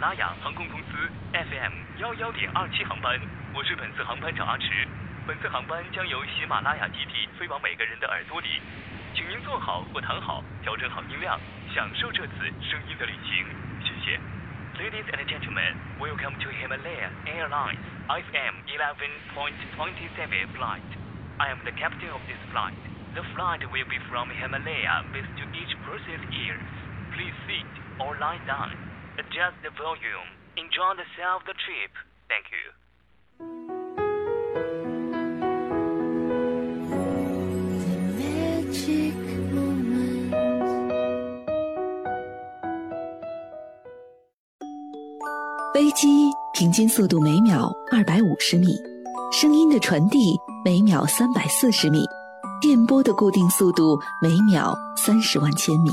拉雅航空公司 FM 幺幺点二七航班，我是本次航班长阿驰。本次航班将由喜马拉雅基地飞往每个人的耳朵里，请您坐好或躺好，调整好音量，享受这次声音的旅行。谢谢。Ladies and gentlemen, welcome to Himalaya Airlines IFM 11.27 flight. I am the captain of this flight. The flight will be from Himalaya base to each person's ears. Please sit or lie down. Adjust the volume. Enjoy the sound of the trip. Thank you. magic moment. 飞机平均速度每秒二百五十米，声音的传递每秒三百四十米，电波的固定速度每秒三十万千米，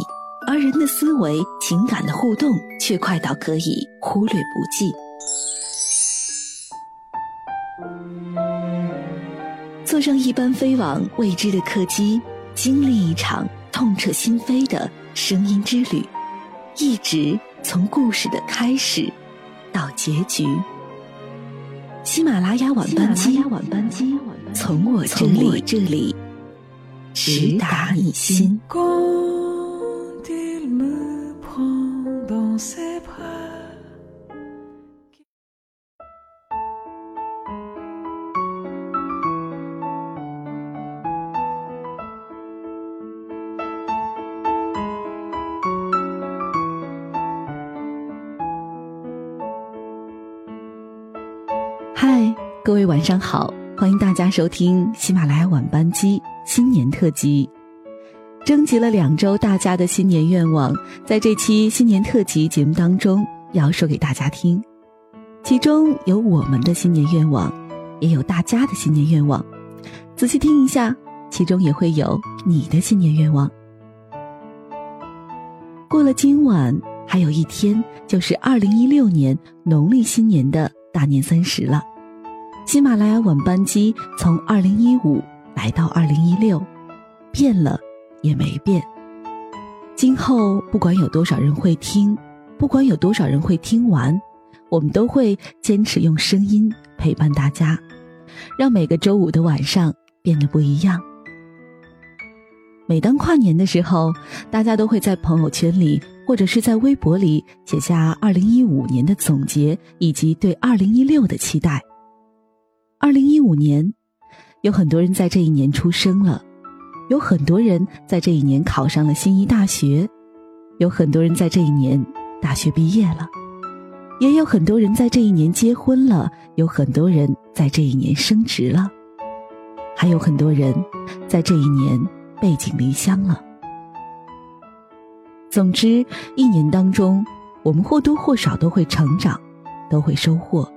而人的思维、情感的互动却快到可以忽略不计。坐上一班飞往未知的客机，经历一场痛彻心扉的声音之旅，一直从故事的开始到结局。喜马拉雅晚班机，从我这里这里直达你心。嗨各位晚上好欢迎大家收听喜马拉雅晚班机新年特辑征集了两周大家的新年愿望，在这期新年特辑节目当中要说给大家听。其中有我们的新年愿望，也有大家的新年愿望。仔细听一下，其中也会有你的新年愿望。过了今晚，还有一天就是二零一六年农历新年的大年三十了。喜马拉雅晚班机从二零一五来到二零一六，变了也没变。今后不管有多少人会听，不管有多少人会听完，我们都会坚持用声音陪伴大家，让每个周五的晚上变得不一样。每当跨年的时候，大家都会在朋友圈里或者是在微博里写下二零一五年的总结，以及对二零一六的期待。二零一五年，有很多人在这一年出生了，有很多人在这一年考上了心仪大学，有很多人在这一年大学毕业了，也有很多人在这一年结婚了，有很多人在这一年升职了，还有很多人在这一年背井离乡了。总之，一年当中，我们或多或少都会成长，都会收获。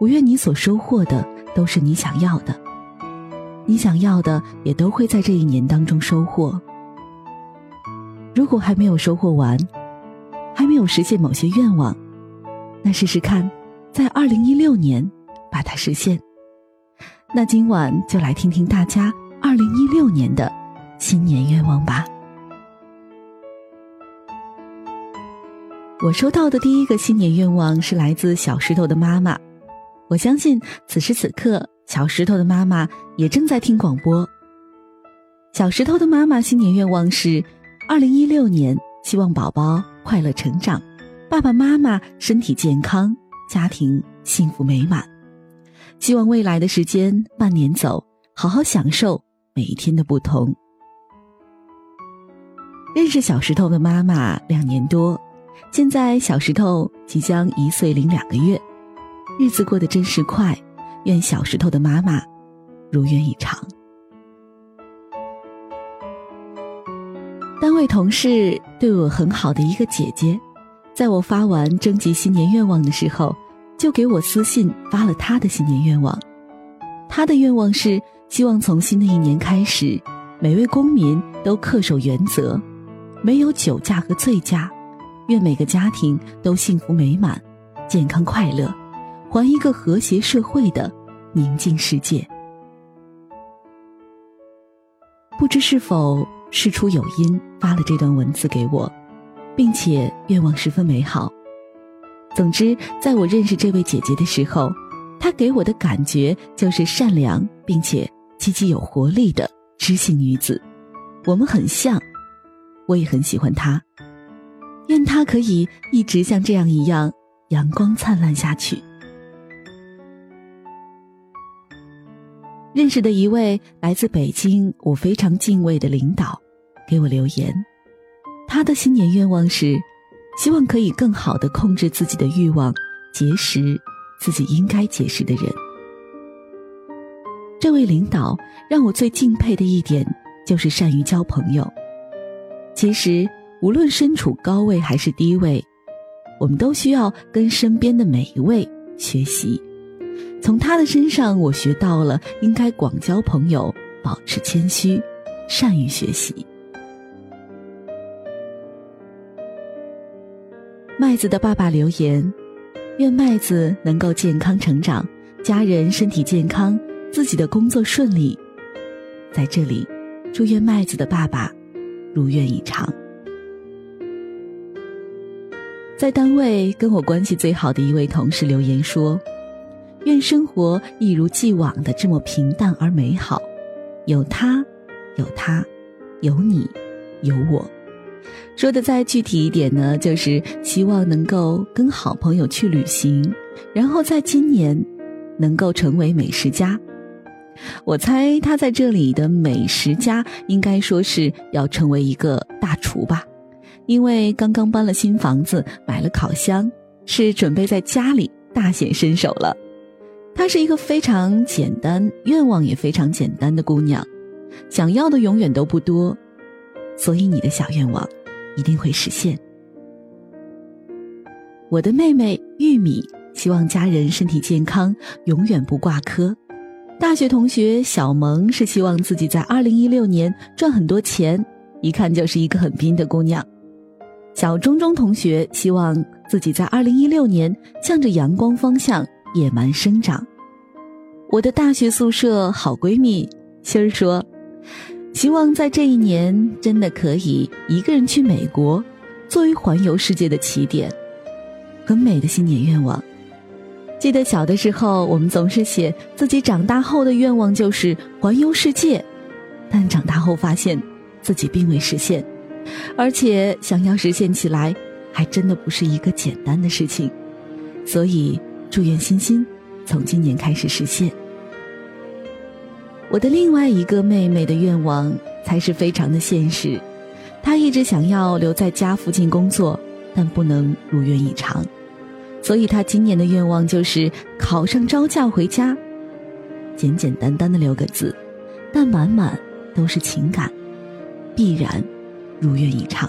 我愿你所收获的都是你想要的，你想要的也都会在这一年当中收获。如果还没有收获完，还没有实现某些愿望，那试试看，在二零一六年把它实现。那今晚就来听听大家二零一六年的新年愿望吧。我收到的第一个新年愿望是来自小石头的妈妈。我相信此时此刻，小石头的妈妈也正在听广播。小石头的妈妈新年愿望是：二零一六年，希望宝宝快乐成长，爸爸妈妈身体健康，家庭幸福美满。希望未来的时间慢点走，好好享受每一天的不同。认识小石头的妈妈两年多，现在小石头即将一岁零两个月。日子过得真是快，愿小石头的妈妈如愿以偿。单位同事对我很好的一个姐姐，在我发完征集新年愿望的时候，就给我私信发了她的新年愿望。她的愿望是希望从新的一年开始，每位公民都恪守原则，没有酒驾和醉驾，愿每个家庭都幸福美满、健康快乐。还一个和谐社会的宁静世界。不知是否事出有因，发了这段文字给我，并且愿望十分美好。总之，在我认识这位姐姐的时候，她给我的感觉就是善良并且积极有活力的知性女子。我们很像，我也很喜欢她。愿她可以一直像这样一样阳光灿烂下去。认识的一位来自北京，我非常敬畏的领导，给我留言，他的新年愿望是。希望可以更好的控制自己的欲望，结识自己应该结识的人。这位领导让我最敬佩的一点就是善于交朋友。其实无论身处高位还是低位，我们都需要跟身边的每一位学习。从他的身上，我学到了应该广交朋友，保持谦虚，善于学习。麦子的爸爸留言：“愿麦子能够健康成长，家人身体健康，自己的工作顺利。”在这里，祝愿麦子的爸爸如愿以偿。在单位跟我关系最好的一位同事留言说：“愿生活一如既往的这么平淡而美好，有他，有他，有你，有我。”说的再具体一点呢，就是希望能够跟好朋友去旅行，然后在今年能够成为美食家。我猜他在这里的美食家应该说是要成为一个大厨吧，因为刚刚搬了新房子，买了烤箱，是准备在家里大显身手了。她是一个非常简单、愿望也非常简单的姑娘，想要的永远都不多，所以你的小愿望。一定会实现。我的妹妹玉米希望家人身体健康，永远不挂科。大学同学小萌是希望自己在二零一六年赚很多钱，一看就是一个很拼的姑娘。小钟钟同学希望自己在二零一六年向着阳光方向野蛮生长。我的大学宿舍好闺蜜心儿说。希望在这一年真的可以一个人去美国，作为环游世界的起点，很美的新年愿望。记得小的时候，我们总是写自己长大后的愿望就是环游世界，但长大后发现自己并未实现，而且想要实现起来，还真的不是一个简单的事情。所以，祝愿欣欣从今年开始实现。我的另外一个妹妹的愿望才是非常的现实，她一直想要留在家附近工作，但不能如愿以偿，所以她今年的愿望就是考上招教回家。简简单单的六个字，但满满都是情感，必然如愿以偿。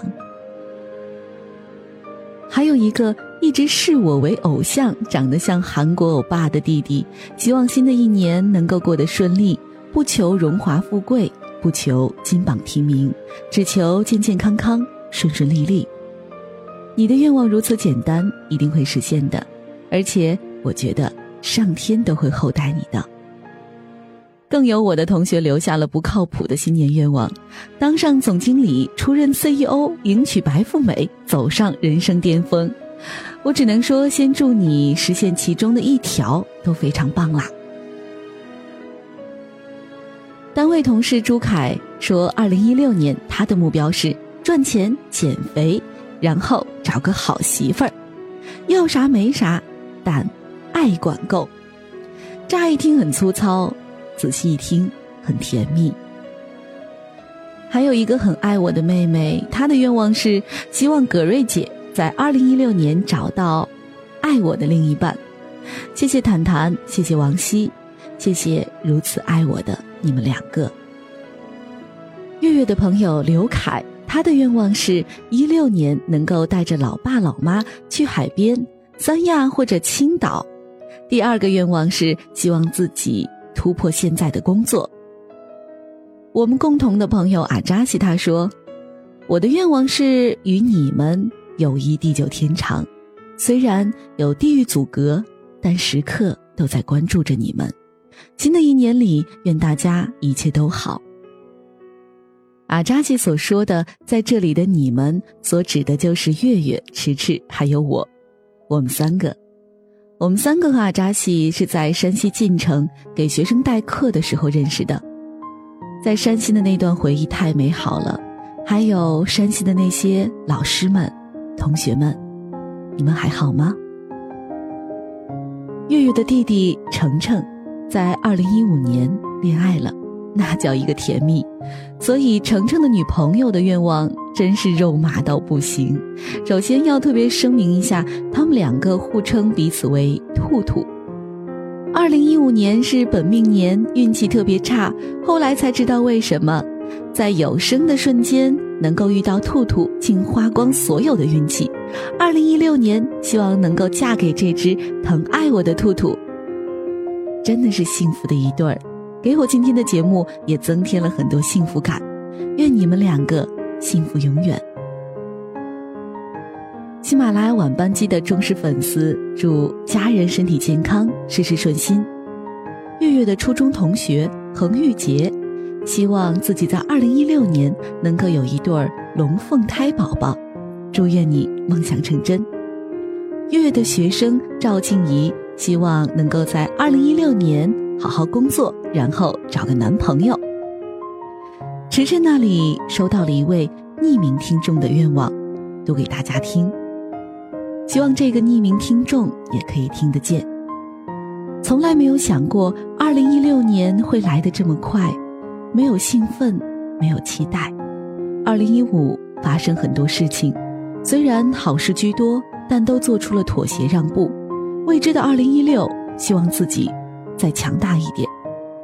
还有一个一直视我为偶像、长得像韩国欧巴的弟弟，希望新的一年能够过得顺利。不求荣华富贵，不求金榜题名，只求健健康康、顺顺利利。你的愿望如此简单，一定会实现的。而且，我觉得上天都会厚待你的。更有我的同学留下了不靠谱的新年愿望：当上总经理、出任 CEO、迎娶白富美、走上人生巅峰。我只能说，先祝你实现其中的一条，都非常棒啦。单位同事朱凯说：“二零一六年他的目标是赚钱、减肥，然后找个好媳妇儿，要啥没啥，但爱管够。”乍一听很粗糙，仔细一听很甜蜜。还有一个很爱我的妹妹，她的愿望是希望葛瑞姐在二零一六年找到爱我的另一半。谢谢坦坦，谢谢王希，谢谢如此爱我的。你们两个，月月的朋友刘凯，他的愿望是一六年能够带着老爸老妈去海边，三亚或者青岛。第二个愿望是希望自己突破现在的工作。我们共同的朋友阿扎西他说：“我的愿望是与你们友谊地久天长，虽然有地域阻隔，但时刻都在关注着你们。”新的一年里，愿大家一切都好。阿扎西所说的，在这里的你们，所指的就是月月、迟迟还有我。我们三个，我们三个和阿扎西是在山西晋城给学生代课的时候认识的，在山西的那段回忆太美好了，还有山西的那些老师们、同学们，你们还好吗？月月的弟弟程程，在二零一五年恋爱了。那叫一个甜蜜，所以程程的女朋友的愿望真是肉麻到不行。首先要特别声明一下，他们两个互称彼此为“兔兔”。二零一五年是本命年，运气特别差。后来才知道为什么，在有生的瞬间能够遇到兔兔，竟花光所有的运气。二零一六年，希望能够嫁给这只疼爱我的兔兔。真的是幸福的一对儿。给我今天的节目也增添了很多幸福感，愿你们两个幸福永远。喜马拉雅晚班机的忠实粉丝，祝家人身体健康，事事顺心。月月的初中同学恒玉洁，希望自己在二零一六年能够有一对儿龙凤胎宝宝，祝愿你梦想成真。月月的学生赵静怡，希望能够在二零一六年。好好工作，然后找个男朋友。晨晨那里收到了一位匿名听众的愿望，读给大家听。希望这个匿名听众也可以听得见。从来没有想过，二零一六年会来得这么快，没有兴奋，没有期待。二零一五发生很多事情，虽然好事居多，但都做出了妥协让步。未知的二零一六，希望自己。再强大一点，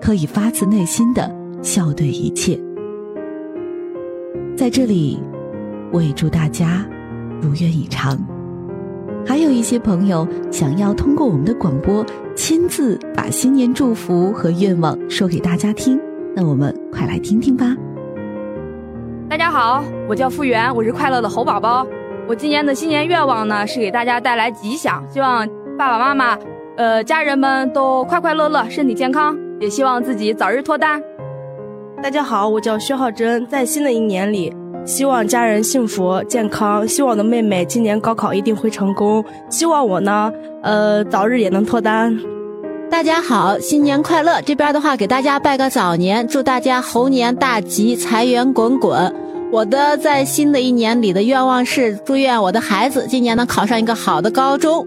可以发自内心的笑对一切。在这里，我也祝大家如愿以偿。还有一些朋友想要通过我们的广播，亲自把新年祝福和愿望说给大家听，那我们快来听听吧。大家好，我叫傅源，我是快乐的猴宝宝。我今年的新年愿望呢，是给大家带来吉祥，希望爸爸妈妈。呃，家人们都快快乐乐，身体健康，也希望自己早日脱单。大家好，我叫薛浩真，在新的一年里，希望家人幸福健康，希望我的妹妹今年高考一定会成功，希望我呢，呃，早日也能脱单。大家好，新年快乐！这边的话给大家拜个早年，祝大家猴年大吉，财源滚滚。我的在新的一年里的愿望是，祝愿我的孩子今年能考上一个好的高中。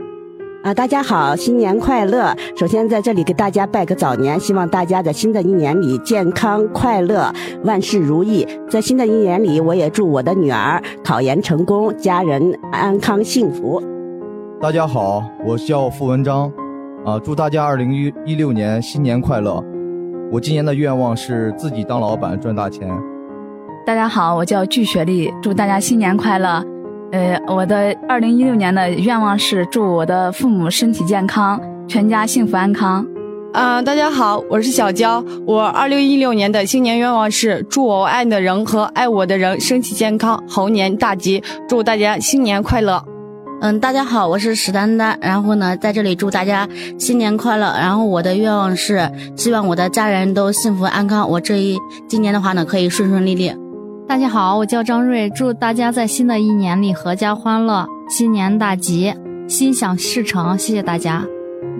啊，大家好，新年快乐！首先在这里给大家拜个早年，希望大家在新的一年里健康快乐，万事如意。在新的一年里，我也祝我的女儿考研成功，家人安康幸福。大家好，我叫付文章，啊，祝大家二零一一六年新年快乐！我今年的愿望是自己当老板赚大钱。大家好，我叫具雪丽，祝大家新年快乐。呃，我的二零一六年的愿望是祝我的父母身体健康，全家幸福安康。啊，大家好，我是小娇。我二零一六年的新年愿望是祝我爱的人和爱我的人身体健康，猴年大吉。祝大家新年快乐。嗯，大家好，我是史丹丹。然后呢，在这里祝大家新年快乐。然后我的愿望是希望我的家人都幸福安康，我这一今年的话呢，可以顺顺利利。大家好，我叫张瑞，祝大家在新的一年里阖家欢乐，新年大吉，心想事成。谢谢大家。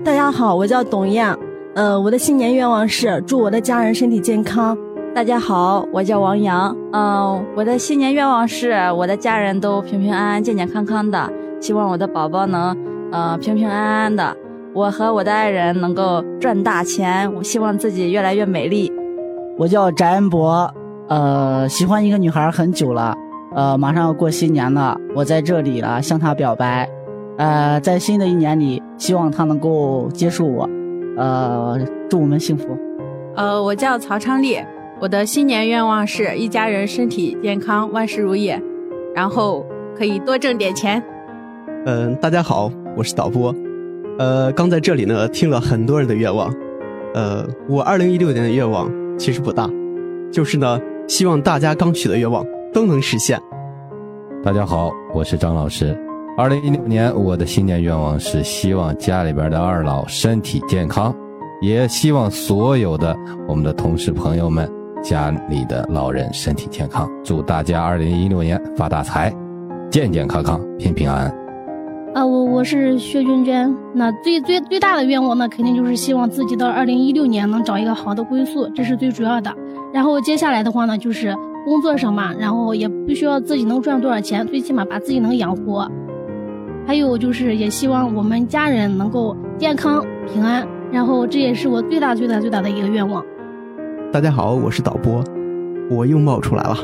大家好，我叫董燕，呃，我的新年愿望是祝我的家人身体健康。大家好，我叫王洋，嗯，我的新年愿望是我的家人都平平安安、健健康康的，希望我的宝宝能，呃，平平安安的，我和我的爱人能够赚大钱，我希望自己越来越美丽。我叫翟恩博。呃，喜欢一个女孩很久了，呃，马上要过新年了，我在这里了向她表白，呃，在新的一年里，希望她能够接受我，呃，祝我们幸福。呃，我叫曹昌丽，我的新年愿望是一家人身体健康，万事如意，然后可以多挣点钱。嗯，大家好，我是导播，呃，刚在这里呢听了很多人的愿望，呃，我二零一六年的愿望其实不大，就是呢。希望大家刚许的愿望都能实现。大家好，我是张老师。二零一六年我的新年愿望是希望家里边的二老身体健康，也希望所有的我们的同事朋友们家里的老人身体健康。祝大家二零一六年发大财，健健康康，平平安安。啊，我我是薛娟娟。那最最最大的愿望呢，肯定就是希望自己到二零一六年能找一个好的归宿，这是最主要的。然后接下来的话呢，就是工作上嘛，然后也不需要自己能赚多少钱，最起码把自己能养活。还有就是也希望我们家人能够健康平安，然后这也是我最大最大最大的一个愿望。大家好，我是导播，我又冒出来了。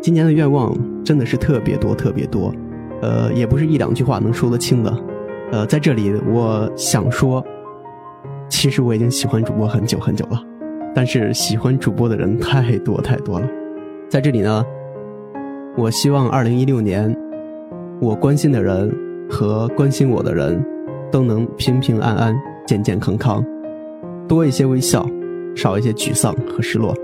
今年的愿望真的是特别多，特别多。呃，也不是一两句话能说得清的，呃，在这里我想说，其实我已经喜欢主播很久很久了，但是喜欢主播的人太多太多了，在这里呢，我希望二零一六年，我关心的人和关心我的人，都能平平安安、健健康康，多一些微笑，少一些沮丧和失落。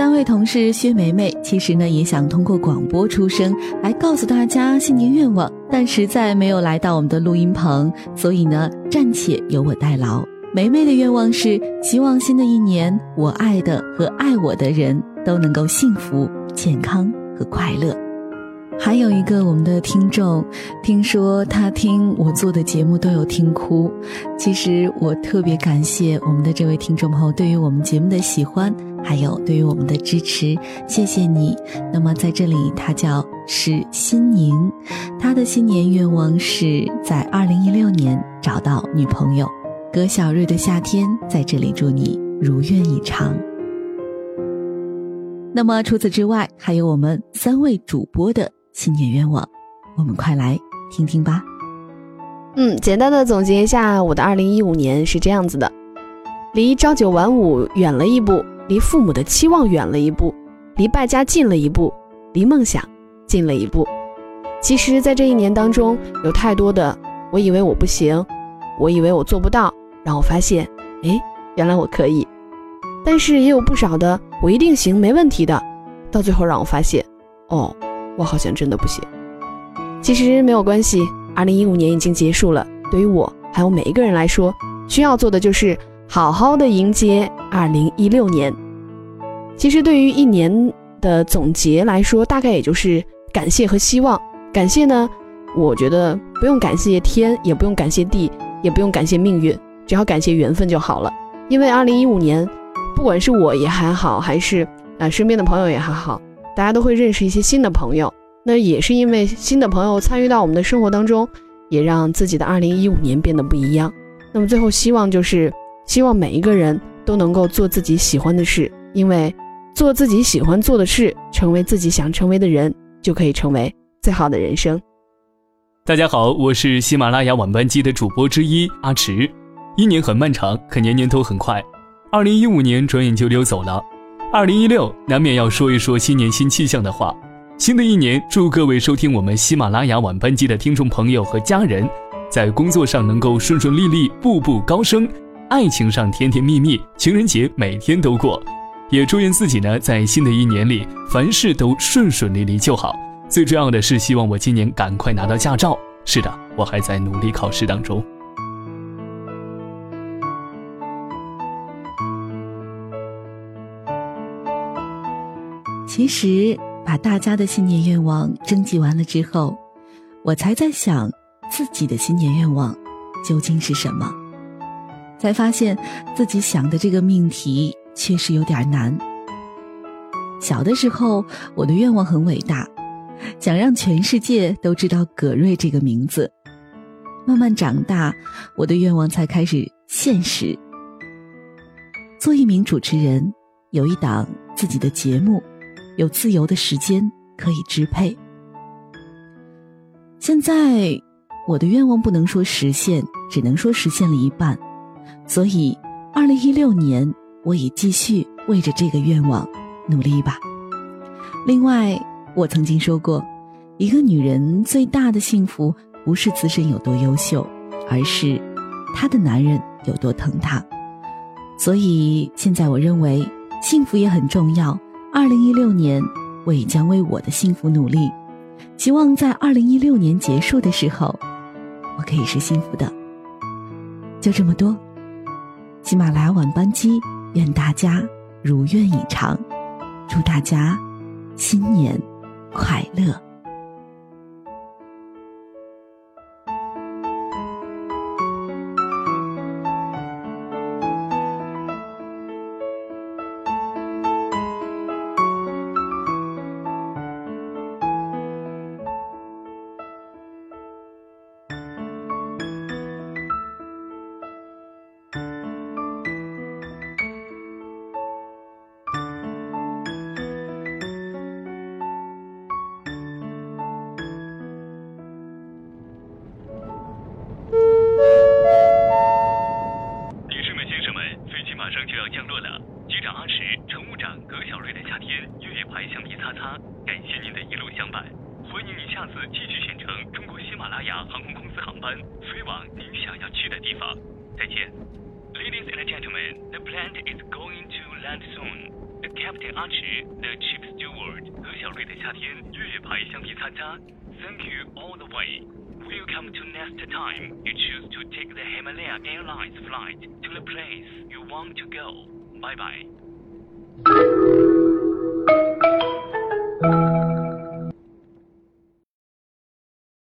单位同事薛梅梅其实呢也想通过广播出声来告诉大家新年愿望，但实在没有来到我们的录音棚，所以呢暂且由我代劳。梅梅的愿望是希望新的一年我爱的和爱我的人都能够幸福、健康和快乐。还有一个我们的听众，听说他听我做的节目都有听哭。其实我特别感谢我们的这位听众朋友对于我们节目的喜欢，还有对于我们的支持，谢谢你。那么在这里，他叫史新宁，他的新年愿望是在二零一六年找到女朋友。葛小瑞的夏天在这里祝你如愿以偿。那么除此之外，还有我们三位主播的。新年愿望，我们快来听听吧。嗯，简单的总结一下，我的二零一五年是这样子的：离朝九晚五远了一步，离父母的期望远了一步，离败家近了一步，离梦想近了一步。其实，在这一年当中，有太多的我以为我不行，我以为我做不到，让我发现，哎，原来我可以。但是也有不少的我一定行，没问题的，到最后让我发现，哦。我好像真的不行。其实没有关系，二零一五年已经结束了。对于我还有每一个人来说，需要做的就是好好的迎接二零一六年。其实对于一年的总结来说，大概也就是感谢和希望。感谢呢，我觉得不用感谢天，也不用感谢地，也不用感谢命运，只要感谢缘分就好了。因为二零一五年，不管是我也还好，还是啊身边的朋友也还好。大家都会认识一些新的朋友，那也是因为新的朋友参与到我们的生活当中，也让自己的二零一五年变得不一样。那么最后希望就是希望每一个人都能够做自己喜欢的事，因为做自己喜欢做的事，成为自己想成为的人，就可以成为最好的人生。大家好，我是喜马拉雅晚班机的主播之一阿迟。一年很漫长，可年年都很快，二零一五年转眼就溜走了。二零一六难免要说一说新年新气象的话。新的一年，祝各位收听我们喜马拉雅晚班机的听众朋友和家人，在工作上能够顺顺利利，步步高升；爱情上甜甜蜜蜜，情人节每天都过。也祝愿自己呢，在新的一年里，凡事都顺顺利利就好。最重要的是，希望我今年赶快拿到驾照。是的，我还在努力考试当中。其实，把大家的新年愿望征集完了之后，我才在想自己的新年愿望究竟是什么，才发现自己想的这个命题确实有点难。小的时候，我的愿望很伟大，想让全世界都知道葛瑞这个名字。慢慢长大，我的愿望才开始现实。做一名主持人，有一档自己的节目。有自由的时间可以支配。现在我的愿望不能说实现，只能说实现了一半。所以，二零一六年我也继续为着这个愿望努力吧。另外，我曾经说过，一个女人最大的幸福不是自身有多优秀，而是她的男人有多疼她。所以，现在我认为幸福也很重要。二零一六年，我也将为我的幸福努力，希望在二零一六年结束的时候，我可以是幸福的。就这么多，喜马拉雅晚班机，愿大家如愿以偿，祝大家新年快乐。马上就要降落了。机长阿驰、乘务长葛小瑞的夏天越野牌橡皮擦擦，感谢您的一路相伴，欢迎您下次继续选乘中国喜马拉雅航空公司航班飞往您想要去的地方。再见。Ladies and gentlemen, the plane is going to land soon. The Captain Archie, the chief steward, 葛小瑞的夏天越野牌橡皮擦擦。Thank you all the way. Welcome to next time you choose to take the Himalaya Airlines flight to the place you want to go. Bye bye.